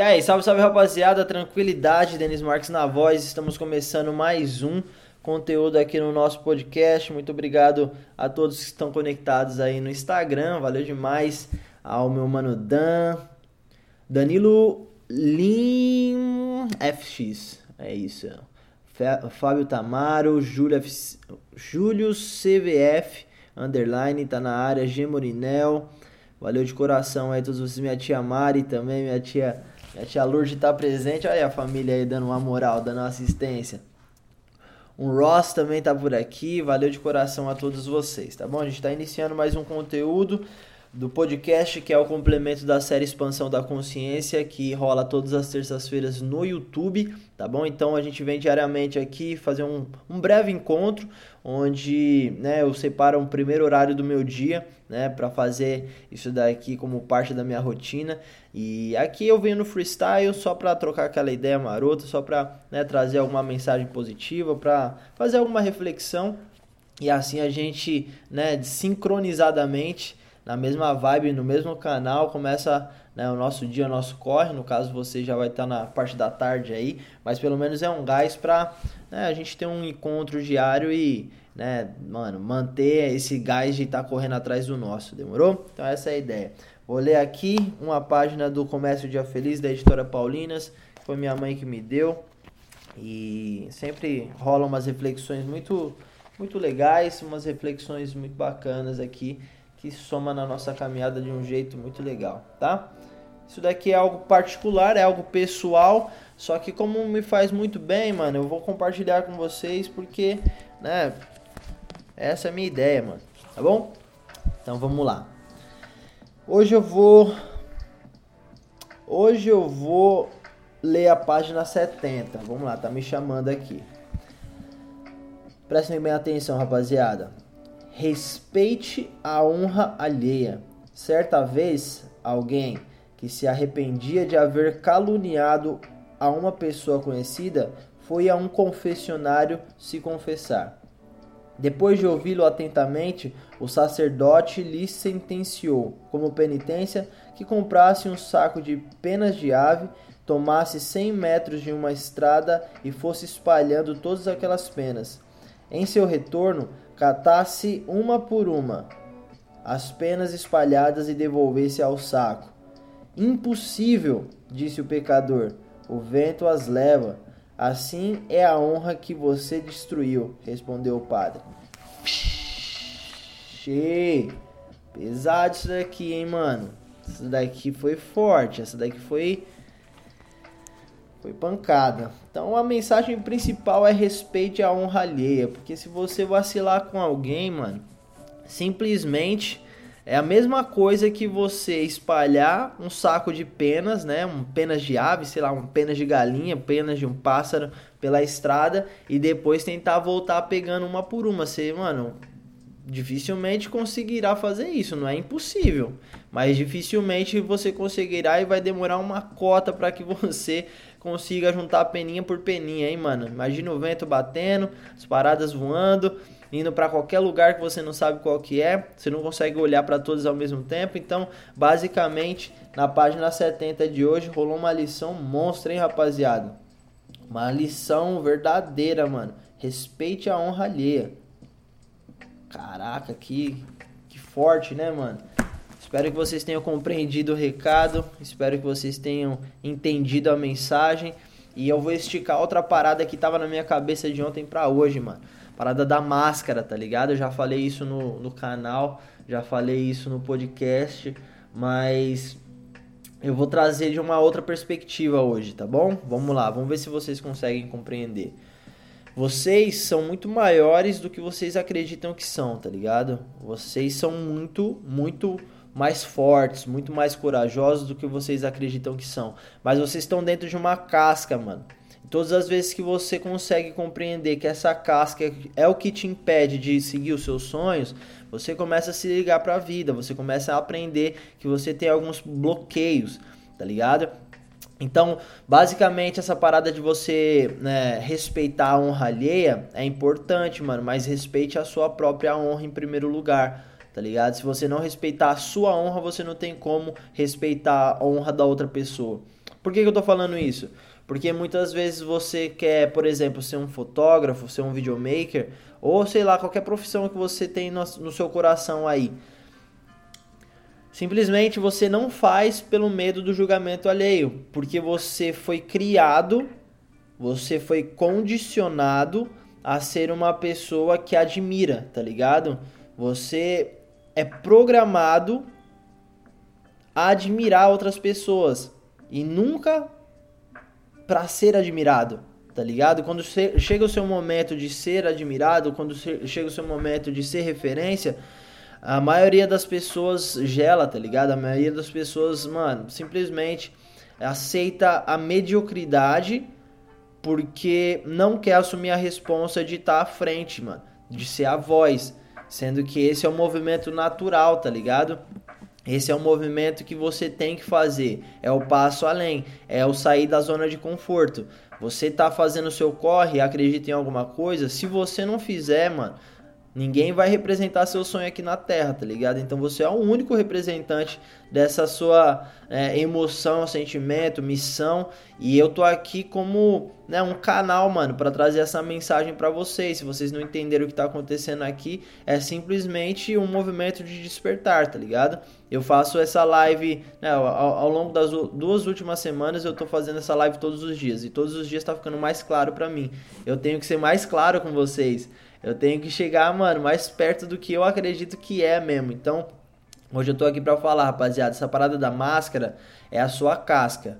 E aí, salve, salve rapaziada, tranquilidade, Denis Marques na voz, estamos começando mais um conteúdo aqui no nosso podcast. Muito obrigado a todos que estão conectados aí no Instagram, valeu demais ao meu mano Dan, Danilo Lim FX, é isso. Fábio Tamaro, Júlio, Júlio CVF, underline, tá na área, G Morinel, valeu de coração aí todos vocês, minha tia Mari também, minha tia a tia Lourdes tá presente, olha a família aí dando uma moral, dando uma assistência. O Ross também tá por aqui, valeu de coração a todos vocês, tá bom? A gente tá iniciando mais um conteúdo do podcast, que é o complemento da série Expansão da Consciência, que rola todas as terças-feiras no YouTube, tá bom? Então a gente vem diariamente aqui fazer um, um breve encontro, onde né, eu separo um primeiro horário do meu dia, né, para fazer isso daqui como parte da minha rotina. E aqui eu venho no freestyle só para trocar aquela ideia marota, só para né, trazer alguma mensagem positiva, para fazer alguma reflexão. E assim a gente, né, sincronizadamente na mesma vibe, no mesmo canal, começa né, o nosso dia, o nosso corre. No caso, você já vai estar na parte da tarde aí, mas pelo menos é um gás para né, a gente ter um encontro diário e, né, mano, manter esse gás de estar tá correndo atrás do nosso, demorou? Então, essa é a ideia. Vou ler aqui uma página do Comércio Dia Feliz da editora Paulinas, foi minha mãe que me deu. E sempre rolam umas reflexões muito, muito legais, umas reflexões muito bacanas aqui que soma na nossa caminhada de um jeito muito legal, tá? Isso daqui é algo particular, é algo pessoal, só que como me faz muito bem, mano, eu vou compartilhar com vocês porque, né, essa é a minha ideia, mano, tá bom? Então vamos lá. Hoje eu vou Hoje eu vou ler a página 70. Vamos lá, tá me chamando aqui. Prestem bem atenção, rapaziada respeite a honra alheia. Certa vez, alguém que se arrependia de haver caluniado a uma pessoa conhecida foi a um confessionário se confessar. Depois de ouvi-lo atentamente, o sacerdote lhe sentenciou, como penitência, que comprasse um saco de penas de ave, tomasse cem metros de uma estrada e fosse espalhando todas aquelas penas. Em seu retorno, catasse uma por uma as penas espalhadas e devolvesse ao saco. Impossível, disse o pecador, o vento as leva. Assim é a honra que você destruiu, respondeu o padre. Che, pesado isso daqui, hein, mano? Isso daqui foi forte, essa daqui foi foi pancada. Então a mensagem principal é respeite a honra alheia, porque se você vacilar com alguém, mano, simplesmente é a mesma coisa que você espalhar um saco de penas, né, um penas de ave, sei lá, um penas de galinha, penas de um pássaro pela estrada e depois tentar voltar pegando uma por uma. Você, mano, dificilmente conseguirá fazer isso, não é impossível, mas dificilmente você conseguirá e vai demorar uma cota para que você consiga juntar peninha por peninha, hein, mano? Imagina o vento batendo, as paradas voando, indo para qualquer lugar que você não sabe qual que é, você não consegue olhar para todos ao mesmo tempo. Então, basicamente, na página 70 de hoje rolou uma lição monstra, hein, rapaziada? Uma lição verdadeira, mano. Respeite a honra alheia. Caraca, que que forte, né, mano? Espero que vocês tenham compreendido o recado, espero que vocês tenham entendido a mensagem. E eu vou esticar outra parada que tava na minha cabeça de ontem para hoje, mano. Parada da máscara, tá ligado? Eu já falei isso no, no canal, já falei isso no podcast, mas eu vou trazer de uma outra perspectiva hoje, tá bom? Vamos lá, vamos ver se vocês conseguem compreender. Vocês são muito maiores do que vocês acreditam que são, tá ligado? Vocês são muito, muito mais fortes, muito mais corajosos do que vocês acreditam que são. Mas vocês estão dentro de uma casca, mano. Todas as vezes que você consegue compreender que essa casca é o que te impede de seguir os seus sonhos, você começa a se ligar para a vida, você começa a aprender que você tem alguns bloqueios, tá ligado? Então, basicamente, essa parada de você né, respeitar a honra alheia é importante, mano, mas respeite a sua própria honra em primeiro lugar tá ligado? Se você não respeitar a sua honra, você não tem como respeitar a honra da outra pessoa. Por que, que eu tô falando isso? Porque muitas vezes você quer, por exemplo, ser um fotógrafo, ser um videomaker, ou sei lá, qualquer profissão que você tem no, no seu coração aí. Simplesmente você não faz pelo medo do julgamento alheio, porque você foi criado, você foi condicionado a ser uma pessoa que admira, tá ligado? Você é programado a admirar outras pessoas e nunca para ser admirado, tá ligado? Quando chega o seu momento de ser admirado, quando chega o seu momento de ser referência, a maioria das pessoas gela, tá ligado? A maioria das pessoas, mano, simplesmente aceita a mediocridade porque não quer assumir a responsa de estar tá à frente, mano, de ser a voz, sendo que esse é um movimento natural, tá ligado? Esse é o movimento que você tem que fazer, é o passo além, é o sair da zona de conforto. Você tá fazendo o seu corre, acredita em alguma coisa, se você não fizer, mano, Ninguém vai representar seu sonho aqui na Terra, tá ligado? Então você é o único representante dessa sua é, emoção, sentimento, missão. E eu tô aqui como né, um canal, mano, para trazer essa mensagem para vocês. Se vocês não entenderam o que tá acontecendo aqui, é simplesmente um movimento de despertar, tá ligado? Eu faço essa live né, ao, ao, longo das duas últimas semanas. Eu tô fazendo essa live todos os dias e todos os dias tá ficando mais claro para mim. Eu tenho que ser mais claro com vocês. Eu tenho que chegar, mano, mais perto do que eu acredito que é mesmo. Então, hoje eu tô aqui pra falar, rapaziada. Essa parada da máscara é a sua casca.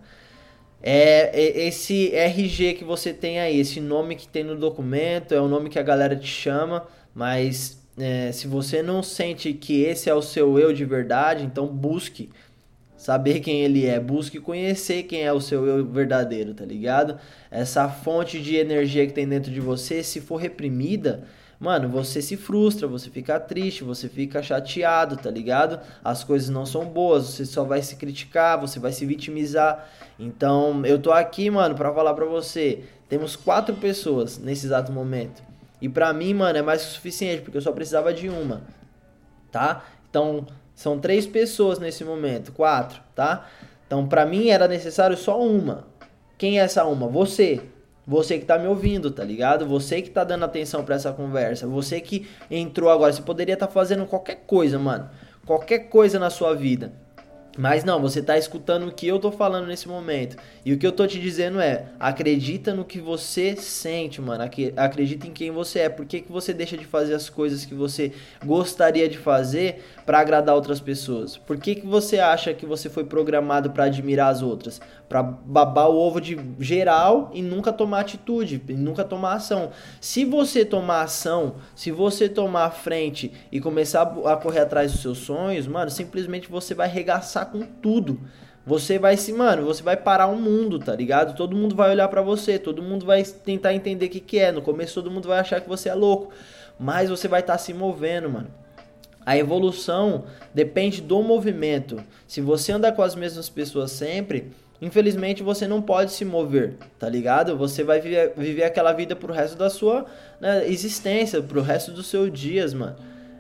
É, é esse RG que você tem aí, esse nome que tem no documento, é o nome que a galera te chama, mas é, se você não sente que esse é o seu eu de verdade, então busque saber quem ele é, busque conhecer quem é o seu eu verdadeiro, tá ligado? Essa fonte de energia que tem dentro de você, se for reprimida, mano, você se frustra, você fica triste, você fica chateado, tá ligado? As coisas não são boas, você só vai se criticar, você vai se vitimizar. Então, eu tô aqui, mano, para falar para você, temos quatro pessoas nesse exato momento. E para mim, mano, é mais que suficiente, porque eu só precisava de uma, tá? Então, são três pessoas nesse momento, quatro, tá? Então, para mim era necessário só uma. Quem é essa uma? Você. Você que tá me ouvindo, tá ligado? Você que tá dando atenção para essa conversa. Você que entrou agora. Você poderia estar tá fazendo qualquer coisa, mano. Qualquer coisa na sua vida. Mas não, você está escutando o que eu tô falando nesse momento. E o que eu tô te dizendo é: acredita no que você sente, mano. Acredita em quem você é. Por que, que você deixa de fazer as coisas que você gostaria de fazer para agradar outras pessoas? Por que, que você acha que você foi programado para admirar as outras? Para babar o ovo de geral e nunca tomar atitude, e nunca tomar ação. Se você tomar ação, se você tomar frente e começar a correr atrás dos seus sonhos, mano, simplesmente você vai regaçar com tudo. Você vai se, mano, você vai parar o mundo, tá ligado? Todo mundo vai olhar para você, todo mundo vai tentar entender o que, que é. No começo todo mundo vai achar que você é louco, mas você vai estar tá se movendo, mano. A evolução depende do movimento. Se você andar com as mesmas pessoas sempre, infelizmente você não pode se mover, tá ligado? Você vai viver, viver aquela vida pro resto da sua né, existência, pro resto dos seus dias, mano.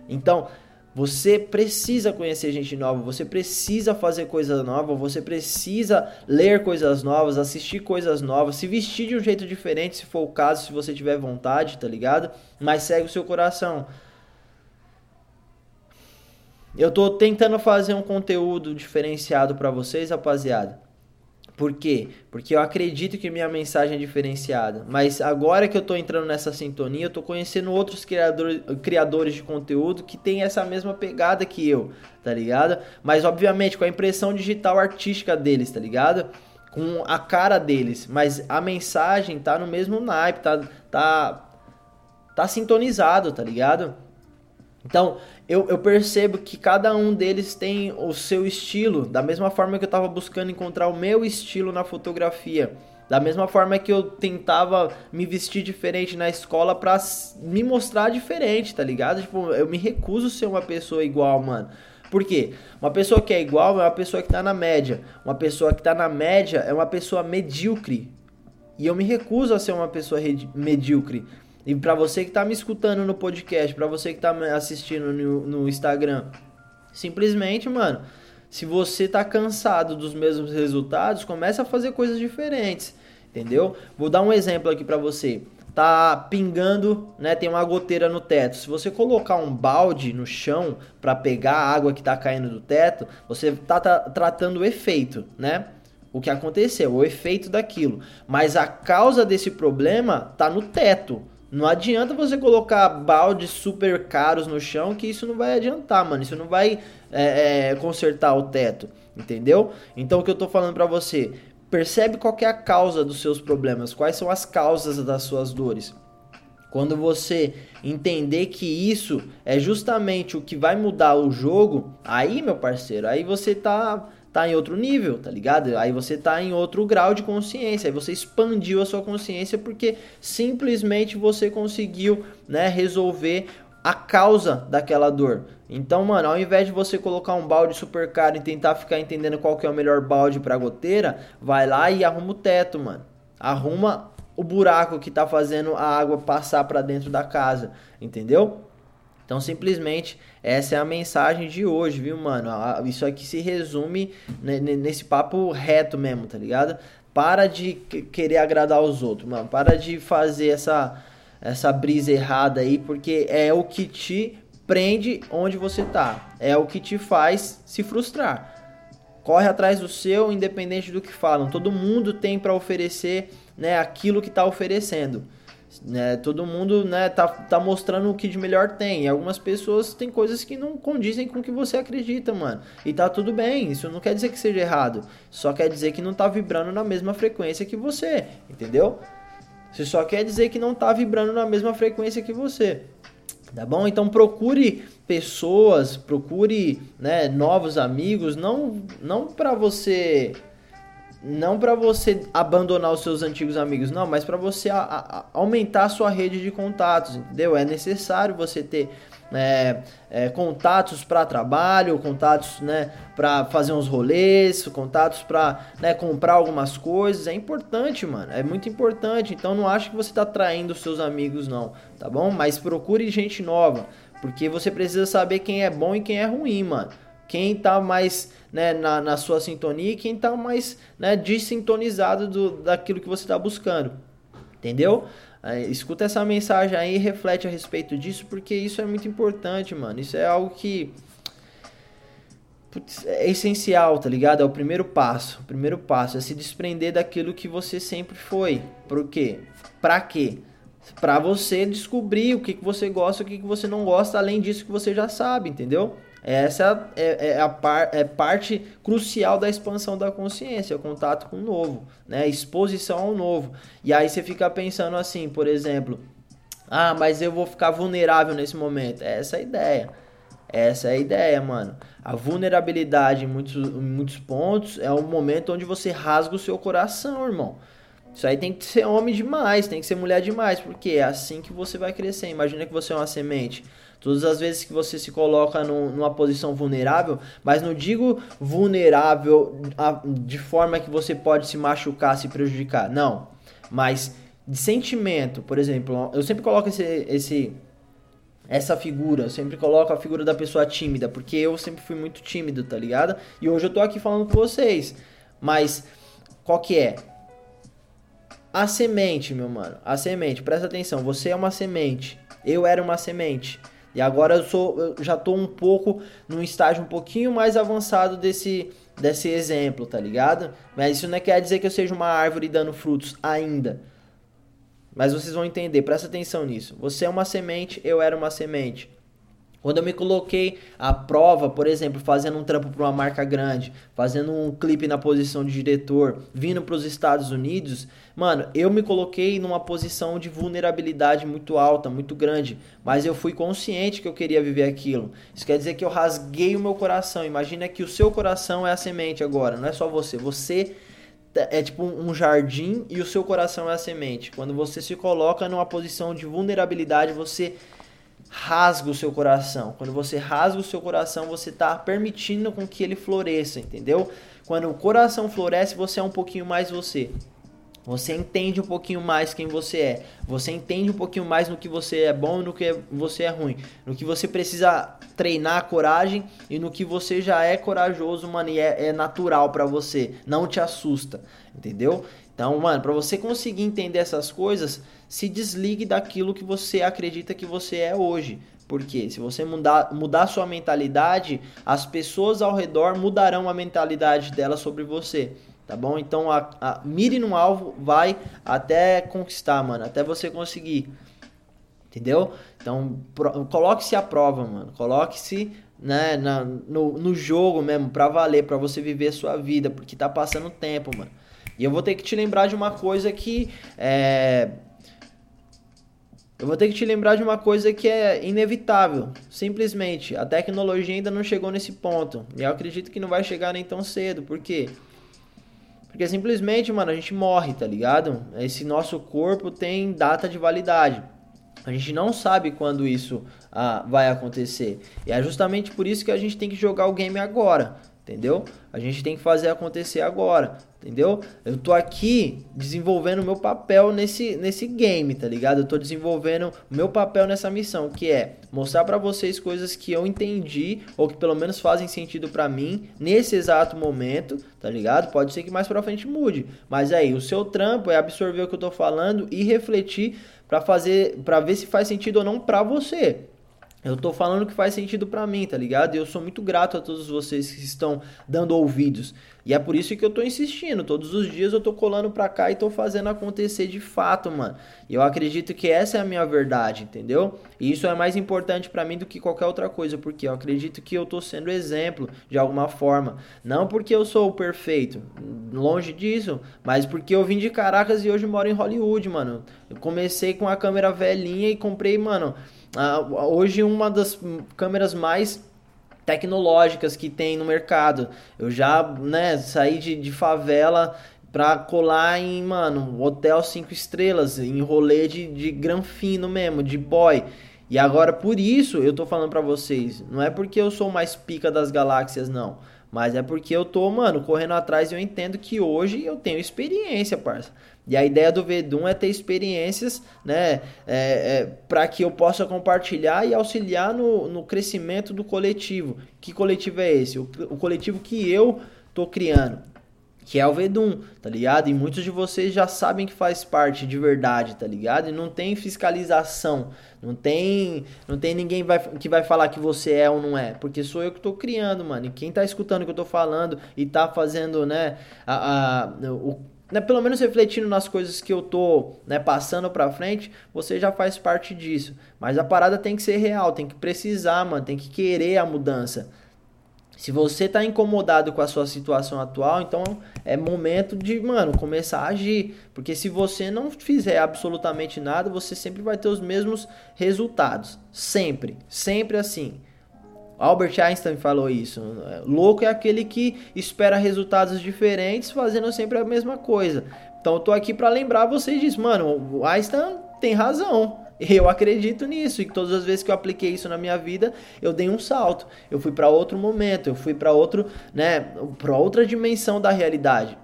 Então, você precisa conhecer gente nova, você precisa fazer coisa nova, você precisa ler coisas novas, assistir coisas novas, se vestir de um jeito diferente, se for o caso, se você tiver vontade, tá ligado? Mas segue o seu coração. Eu tô tentando fazer um conteúdo diferenciado para vocês, rapaziada. Por quê? Porque eu acredito que minha mensagem é diferenciada. Mas agora que eu estou entrando nessa sintonia, eu estou conhecendo outros criadores, criadores de conteúdo que tem essa mesma pegada que eu, tá ligado? Mas obviamente com a impressão digital artística deles, tá ligado? Com a cara deles. Mas a mensagem tá no mesmo naipe, tá, tá, tá sintonizado, tá ligado? Então, eu, eu, percebo que cada um deles tem o seu estilo, da mesma forma que eu estava buscando encontrar o meu estilo na fotografia. Da mesma forma que eu tentava me vestir diferente na escola pra me mostrar diferente, tá ligado? Tipo, eu me recuso a ser uma pessoa igual, mano. Por quê? Uma pessoa que é igual é uma pessoa que tá na média. Uma pessoa que tá na média é uma pessoa medíocre. E eu me recuso a ser uma pessoa medíocre. E para você que tá me escutando no podcast, para você que tá assistindo no, no Instagram, simplesmente, mano, Se você tá cansado dos mesmos resultados, comece a fazer coisas diferentes, entendeu? Vou dar um exemplo aqui para você tá pingando, né? Tem uma goteira no teto. Se você colocar um balde no chão para pegar a água que tá caindo do teto, você tá, tá tratando o efeito, né? O que aconteceu, o efeito daquilo. Mas a causa desse problema tá no teto. Não adianta você colocar baldes super caros no chão, que isso não vai adiantar, mano. Isso não vai é, é, consertar o teto, entendeu? Então o que eu tô falando para você, Percebe qual é a causa dos seus problemas, quais são as causas das suas dores. Quando você entender que isso é justamente o que vai mudar o jogo, aí, meu parceiro, aí você tá tá em outro nível, tá ligado? Aí você tá em outro grau de consciência, aí você expandiu a sua consciência porque simplesmente você conseguiu, né, resolver a causa daquela dor. Então, mano, ao invés de você colocar um balde super caro e tentar ficar entendendo qual que é o melhor balde para goteira, vai lá e arruma o teto, mano. Arruma o buraco que tá fazendo a água passar para dentro da casa, entendeu? Então, simplesmente, essa é a mensagem de hoje, viu, mano? Isso aqui se resume nesse papo reto mesmo, tá ligado? Para de querer agradar os outros, mano. Para de fazer essa essa brisa errada aí, porque é o que te prende onde você tá. É o que te faz se frustrar. Corre atrás do seu, independente do que falam. Todo mundo tem para oferecer, né, aquilo que está oferecendo. Né, todo mundo né, tá, tá mostrando o que de melhor tem. E algumas pessoas têm coisas que não condizem com o que você acredita, mano. E tá tudo bem. Isso não quer dizer que seja errado. Só quer dizer que não tá vibrando na mesma frequência que você. Entendeu? Você só quer dizer que não está vibrando na mesma frequência que você. Tá bom? Então procure pessoas, procure né, novos amigos, não, não para você não para você abandonar os seus antigos amigos, não, mas para você a, a, aumentar a sua rede de contatos, entendeu? É necessário você ter é, é, contatos para trabalho, contatos né, para fazer uns rolês, contatos para né, comprar algumas coisas. É importante, mano. É muito importante. Então não acho que você está traindo os seus amigos, não, tá bom? Mas procure gente nova, porque você precisa saber quem é bom e quem é ruim, mano. Quem tá mais né, na, na sua sintonia e quem tá mais né, desintonizado do, daquilo que você está buscando. Entendeu? É, escuta essa mensagem aí e reflete a respeito disso, porque isso é muito importante, mano. Isso é algo que putz, é essencial, tá ligado? É o primeiro passo. O primeiro passo é se desprender daquilo que você sempre foi. Por quê? Pra quê? Pra você descobrir o que, que você gosta e o que, que você não gosta, além disso que você já sabe, entendeu? Essa é, é a par, é parte crucial da expansão da consciência, o contato com o novo, né? exposição ao novo. E aí você fica pensando assim, por exemplo, ah, mas eu vou ficar vulnerável nesse momento. Essa é a ideia. Essa é a ideia, mano. A vulnerabilidade em muitos, em muitos pontos é o momento onde você rasga o seu coração, irmão. Isso aí tem que ser homem demais, tem que ser mulher demais, porque é assim que você vai crescer. Imagina que você é uma semente. Todas as vezes que você se coloca num, numa posição vulnerável, mas não digo vulnerável de forma que você pode se machucar, se prejudicar, não. Mas de sentimento, por exemplo, eu sempre coloco esse, esse essa figura, eu sempre coloco a figura da pessoa tímida, porque eu sempre fui muito tímido, tá ligado? E hoje eu tô aqui falando com vocês. Mas qual que é? A semente, meu mano. A semente, presta atenção, você é uma semente. Eu era uma semente. E agora eu sou, eu já tô um pouco num estágio um pouquinho mais avançado desse desse exemplo, tá ligado? Mas isso não quer dizer que eu seja uma árvore dando frutos ainda. Mas vocês vão entender, presta atenção nisso. Você é uma semente, eu era uma semente. Quando eu me coloquei à prova, por exemplo, fazendo um trampo para uma marca grande, fazendo um clipe na posição de diretor, vindo para os Estados Unidos, mano, eu me coloquei numa posição de vulnerabilidade muito alta, muito grande, mas eu fui consciente que eu queria viver aquilo. Isso quer dizer que eu rasguei o meu coração. Imagina que o seu coração é a semente agora, não é só você. Você é tipo um jardim e o seu coração é a semente. Quando você se coloca numa posição de vulnerabilidade, você rasga o seu coração. Quando você rasga o seu coração, você está permitindo com que ele floresça, entendeu? Quando o coração floresce, você é um pouquinho mais você. Você entende um pouquinho mais quem você é. Você entende um pouquinho mais no que você é bom e no que você é ruim. No que você precisa treinar coragem e no que você já é corajoso, mano, e é, é natural para você. Não te assusta, entendeu? Então, mano, para você conseguir entender essas coisas, se desligue daquilo que você acredita que você é hoje. Porque se você mudar, mudar sua mentalidade, as pessoas ao redor mudarão a mentalidade delas sobre você tá bom? Então a, a, mire no alvo, vai até conquistar, mano, até você conseguir, entendeu? Então coloque-se à prova, mano, coloque-se né, no, no jogo mesmo, pra valer, pra você viver a sua vida, porque tá passando tempo, mano. E eu vou ter que te lembrar de uma coisa que é. Eu vou ter que te lembrar de uma coisa que é inevitável. Simplesmente, a tecnologia ainda não chegou nesse ponto. E eu acredito que não vai chegar nem tão cedo. Por quê? Porque simplesmente, mano, a gente morre, tá ligado? Esse nosso corpo tem data de validade. A gente não sabe quando isso ah, vai acontecer. E é justamente por isso que a gente tem que jogar o game agora entendeu? A gente tem que fazer acontecer agora, entendeu? Eu tô aqui desenvolvendo o meu papel nesse, nesse game, tá ligado? Eu tô desenvolvendo o meu papel nessa missão, que é mostrar para vocês coisas que eu entendi ou que pelo menos fazem sentido para mim nesse exato momento, tá ligado? Pode ser que mais para frente mude, mas aí o seu trampo é absorver o que eu tô falando e refletir para fazer, para ver se faz sentido ou não para você. Eu tô falando que faz sentido para mim, tá ligado? E eu sou muito grato a todos vocês que estão dando ouvidos. E é por isso que eu tô insistindo. Todos os dias eu tô colando pra cá e tô fazendo acontecer de fato, mano. E eu acredito que essa é a minha verdade, entendeu? E isso é mais importante para mim do que qualquer outra coisa, porque eu acredito que eu tô sendo exemplo de alguma forma. Não porque eu sou o perfeito, longe disso, mas porque eu vim de Caracas e hoje moro em Hollywood, mano. Eu comecei com a câmera velhinha e comprei, mano hoje uma das câmeras mais tecnológicas que tem no mercado. Eu já, né, saí de, de favela pra colar em, mano, hotel cinco estrelas, em rolê de, de granfino mesmo, de boy. E agora, por isso, eu tô falando pra vocês, não é porque eu sou mais pica das galáxias, não. Mas é porque eu tô, mano, correndo atrás e eu entendo que hoje eu tenho experiência, parça. E a ideia do Vedum é ter experiências, né, é, é, para que eu possa compartilhar e auxiliar no, no crescimento do coletivo. Que coletivo é esse? O, o coletivo que eu tô criando, que é o Vedum, tá ligado? E muitos de vocês já sabem que faz parte de verdade, tá ligado? E não tem fiscalização, não tem, não tem ninguém vai, que vai falar que você é ou não é, porque sou eu que tô criando, mano. E quem tá escutando o que eu tô falando e tá fazendo, né, a, a o né, pelo menos refletindo nas coisas que eu tô né, passando pra frente, você já faz parte disso. Mas a parada tem que ser real, tem que precisar, mano, tem que querer a mudança. Se você tá incomodado com a sua situação atual, então é momento de, mano, começar a agir. Porque se você não fizer absolutamente nada, você sempre vai ter os mesmos resultados. Sempre. Sempre assim. Albert Einstein falou isso. Louco é aquele que espera resultados diferentes fazendo sempre a mesma coisa. Então eu tô aqui para lembrar vocês disso. Mano, o Einstein tem razão. Eu acredito nisso e todas as vezes que eu apliquei isso na minha vida, eu dei um salto. Eu fui para outro momento, eu fui para outro, né, para outra dimensão da realidade.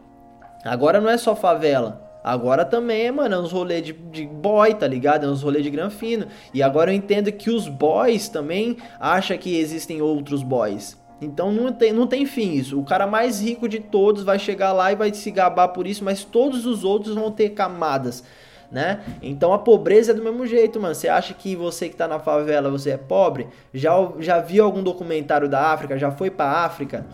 Agora não é só favela. Agora também, mano, é uns rolês de, de boy, tá ligado? É uns rolês de granfino. E agora eu entendo que os boys também acham que existem outros boys. Então não tem, não tem fim isso. O cara mais rico de todos vai chegar lá e vai se gabar por isso, mas todos os outros vão ter camadas, né? Então a pobreza é do mesmo jeito, mano. Você acha que você que tá na favela, você é pobre? Já, já viu algum documentário da África? Já foi pra África?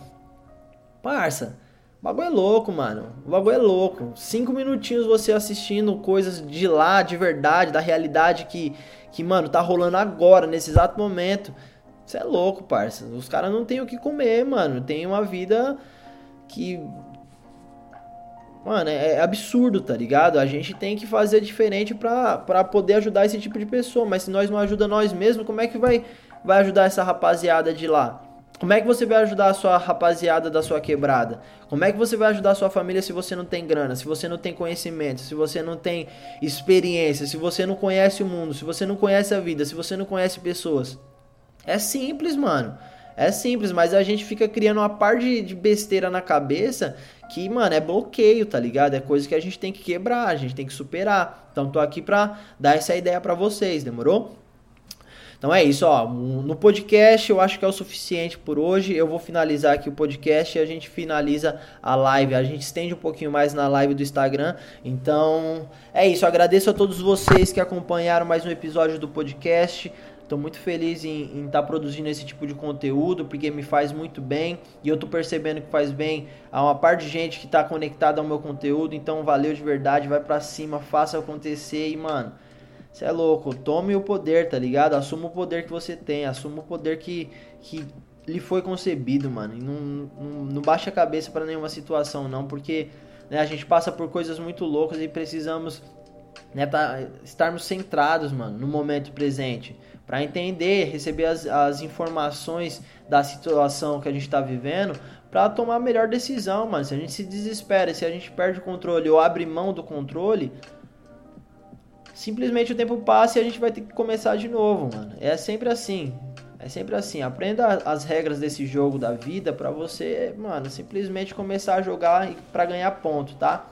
Parça, o bagulho é louco, mano. O bagulho é louco. Cinco minutinhos você assistindo coisas de lá, de verdade, da realidade que, que mano, tá rolando agora, nesse exato momento. Você é louco, parça. Os caras não têm o que comer, mano. Tem uma vida que. Mano, é, é absurdo, tá ligado? A gente tem que fazer diferente pra, pra poder ajudar esse tipo de pessoa. Mas se nós não ajudamos nós mesmos, como é que vai, vai ajudar essa rapaziada de lá? Como é que você vai ajudar a sua rapaziada da sua quebrada? Como é que você vai ajudar a sua família se você não tem grana, se você não tem conhecimento, se você não tem experiência, se você não conhece o mundo, se você não conhece a vida, se você não conhece pessoas? É simples, mano. É simples, mas a gente fica criando uma par de, de besteira na cabeça que, mano, é bloqueio, tá ligado? É coisa que a gente tem que quebrar, a gente tem que superar. Então tô aqui pra dar essa ideia para vocês, demorou? Então é isso, ó. No podcast eu acho que é o suficiente por hoje. Eu vou finalizar aqui o podcast e a gente finaliza a live. A gente estende um pouquinho mais na live do Instagram. Então é isso. agradeço a todos vocês que acompanharam mais um episódio do podcast. Estou muito feliz em estar tá produzindo esse tipo de conteúdo porque me faz muito bem e eu estou percebendo que faz bem a uma parte de gente que está conectada ao meu conteúdo. Então, valeu de verdade, vai para cima, faça acontecer e, mano, você é louco, tome o poder, tá ligado? Assuma o poder que você tem, assuma o poder que, que lhe foi concebido, mano. E não, não, não baixa a cabeça para nenhuma situação, não, porque né, a gente passa por coisas muito loucas e precisamos né, tá, estarmos centrados, mano, no momento presente para entender, receber as, as informações da situação que a gente está vivendo, para tomar a melhor decisão, mano. Se a gente se desespera, se a gente perde o controle ou abre mão do controle, simplesmente o tempo passa e a gente vai ter que começar de novo, mano. É sempre assim. É sempre assim. Aprenda as regras desse jogo da vida para você, mano, simplesmente começar a jogar para ganhar ponto, tá?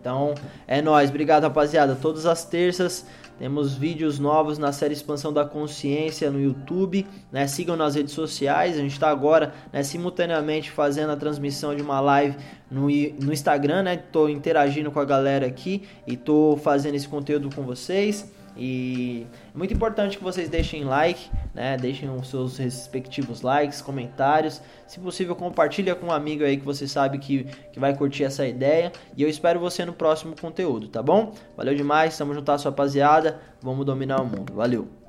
Então, é nós. Obrigado, rapaziada. Todas as terças temos vídeos novos na série Expansão da Consciência no YouTube. Né? Sigam nas redes sociais. A gente está agora né, simultaneamente fazendo a transmissão de uma live no, no Instagram. Estou né? interagindo com a galera aqui e estou fazendo esse conteúdo com vocês. E é muito importante que vocês deixem like, né? Deixem os seus respectivos likes, comentários. Se possível, compartilha com um amigo aí que você sabe que, que vai curtir essa ideia. E eu espero você no próximo conteúdo, tá bom? Valeu demais, tamo junto, rapaziada. Vamos dominar o mundo. Valeu!